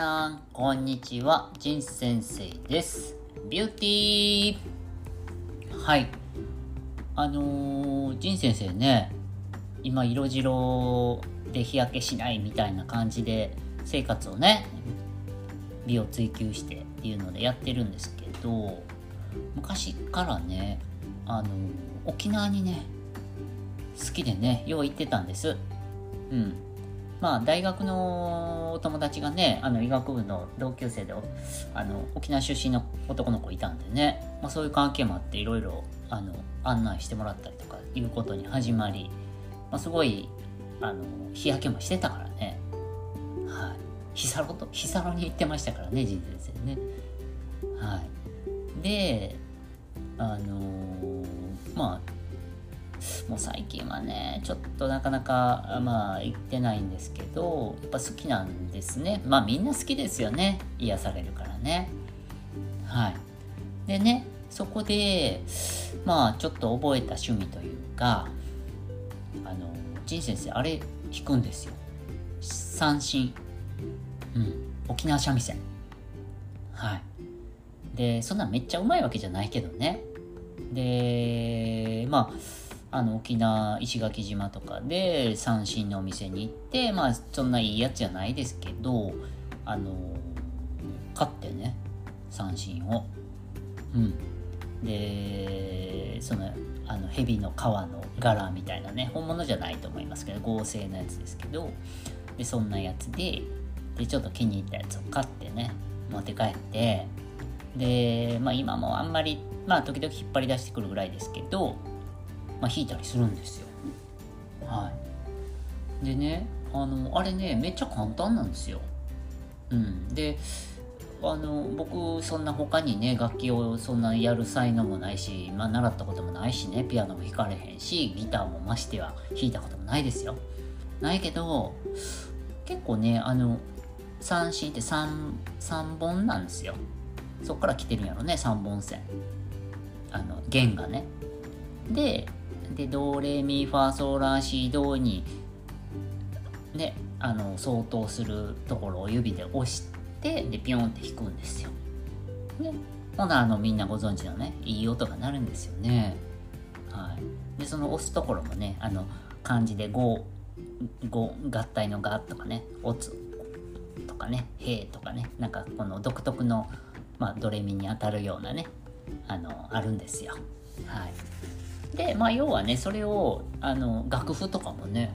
さん、こんにちは。ジン先生です。ビューティーはい。あのー、ジン先生ね、今、色白で日焼けしないみたいな感じで、生活をね、美を追求してっていうのでやってるんですけど、昔からね、あのー、沖縄にね、好きでね、よう行ってたんです。うん。まあ、大学のお友達がね、あの医学部の同級生であの沖縄出身の男の子いたんでね、まあ、そういう関係もあっていろいろあの案内してもらったりとかいうことに始まり、まあ、すごいあの日焼けもしてたからね、はい、日サロと日サロに行ってましたからね人生ね。はい、であのー、まあもう最近はねちょっとなかなかまあ行ってないんですけどやっぱ好きなんですね。まあみんな好きですよね。癒されるからね。はい。でねそこでまあちょっと覚えた趣味というかあの仁先生あれ弾くんですよ。三振うん。沖縄三味線。はい。でそんなめっちゃうまいわけじゃないけどね。でまああの沖縄石垣島とかで三振のお店に行ってまあそんないいやつじゃないですけどあの買ってね三振を。うん。でそのあの蛇の皮の柄みたいなね本物じゃないと思いますけど合成のやつですけどでそんなやつででちょっと気に入ったやつを買ってね持って帰ってでまあ今もあんまりまあ時々引っ張り出してくるぐらいですけどまあ、弾いたりするんですよ。はい。でね、あの、あれね、めっちゃ簡単なんですよ。うん。で、あの、僕、そんな他にね、楽器をそんなやる才能もないし、まあ、習ったこともないしね、ピアノも弾かれへんし、ギターもましては弾いたこともないですよ。ないけど、結構ね、あの、三振って 3, 3本なんですよ。そっから来てるんやろね、3本線。あの、弦がね。で、でドレミファソラシドにねあの相当するところを指で押してでピョンって弾くんですよ。ねほなあのみんなご存知のねいい音が鳴るんですよね。はい、でその押すところもねあの漢字で5合体の「が」とかね「おつ」とかね「へ」とかねなんかこの独特の、まあ、ドレミに当たるようなねあのあるんですよ。はいでまあ要はねそれをあの楽譜とかもね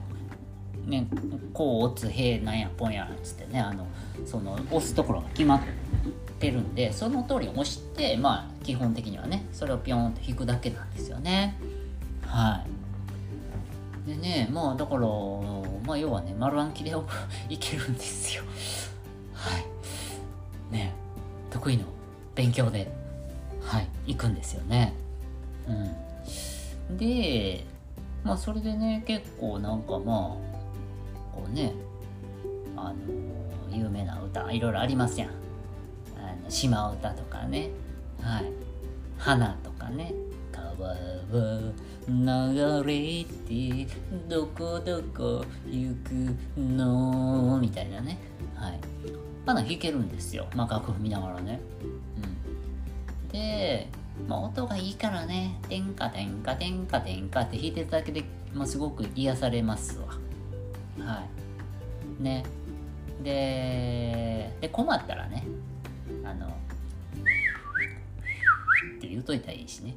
ねこう押つへなんやぽんやっつってねあのその押すところが決まってるんでその通り押してまあ基本的にはねそれをピョンと弾くだけなんですよね。はい。でねまあだからまあ要はね丸暗記で いけるんですよ。はい。ね得意の勉強ではい行くんですよね。うん。でまあそれでね結構なんかまあこうねあの有名な歌いろいろありますやん。あの島唄とかね。はい。花とかね。川は流れてどこどこ行くの？みたいなね。はい。まだ弾けるんですよ。まあ楽譜見ながらね。うん。でまあ、音がいいからね、てんかてんかてんかてんかって弾いてるだけで、まあ、すごく癒されますわ。はい。ね。で、で、困ったらね、あの、って言うといたらいいしね。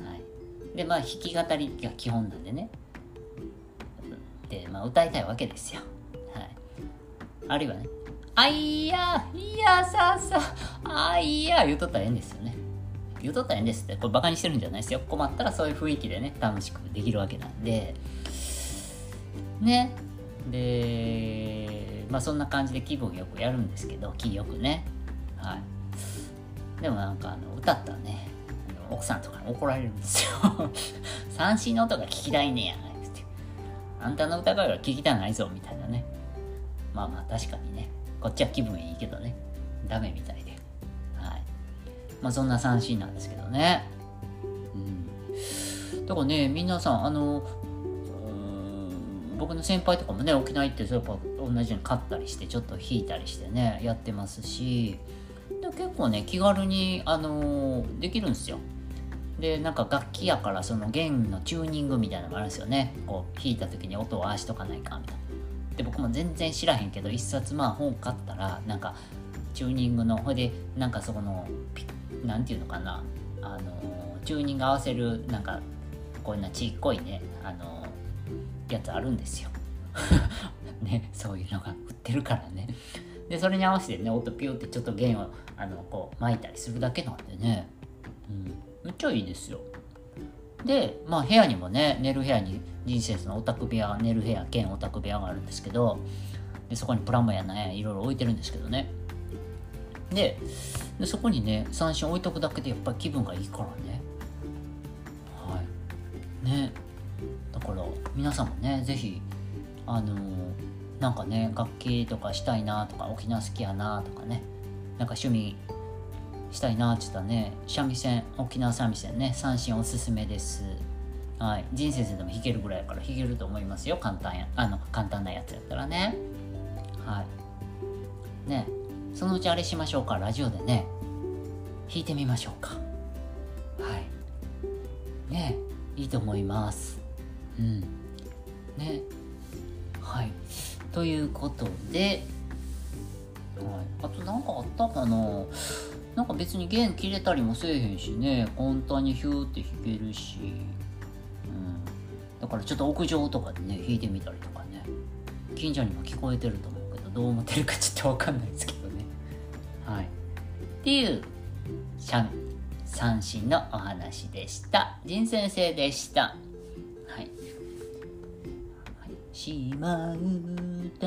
はい。で、まあ、弾き語りが基本なんでね。で、まあ、歌いたいわけですよ。はい。あるいはね、あいや、いやささ、あいや、言うとったらええんですよね。言うとったらええんですってこれバカにしてるんじゃないですよ。困ったらそういう雰囲気でね楽しくできるわけなんで。ね。でまあそんな感じで気分よくやるんですけど気よくね。はい。でもなんかあの歌ったらね奥さんとかに怒られるんですよ。三振の音が聞きたいねや。ないってあんたの歌声は聞きたないぞみたいなね。まあまあ確かにね。こっちは気分いいけどね。ダメみたい。まあそんな三振なんですけどね。うん。だからね、皆さん、あの、僕の先輩とかもね沖縄行ってやっぱ同じように買ったりしてちょっと弾いたりしてねやってますしで結構ね気軽に、あのー、できるんですよでなんか楽器やからその弦のチューニングみたいなのもあるんですよねこう弾いた時に音を合わしとかないかみたいなで僕も全然知らへんけど一冊まあ本買ったらなんかチューニングのほいでなんかそこの何て言うのかな。あのチューニング合わせるなんかこんなちっこいねあのやつあるんですよ。ねそういうのが売ってるからね。でそれに合わせてね音ピューってちょっと弦をあのこう巻いたりするだけなんでね、うん、めっちゃいいですよ。でまあ部屋にもね寝る部屋に人生のオタク部屋寝る部屋兼オタク部屋があるんですけどでそこにプラモやねいろいろ置いてるんですけどね。ででそこにね三振置いとくだけでやっぱり気分がいいからね。はい。ね。だから皆さんもね是非あのー、なんかね楽器とかしたいなとか沖縄好きやなとかねなんか趣味したいなって言ったらね三味線沖縄三味線ね三振おすすめです。はい。人生でも弾けるぐらいやから弾けると思いますよ。簡単やあの簡単なやつやったらね。はい。ね。そのうちあれしましょうかラジオでね。弾いてみましょうか。はい。ねいいと思います。うん。ね。はい。ということで、はい、あと何かあったかな？なんか別に弦切れたりもせえへんしね。簡単にヒューって弾けるし、うん、だからちょっと屋上とかでね弾いてみたりとかね。近所にも聞こえてると思うけどどう思ってるかちょっとわかんないですけど。っていう三振のお話でした。仁先生でした。はい。しまうと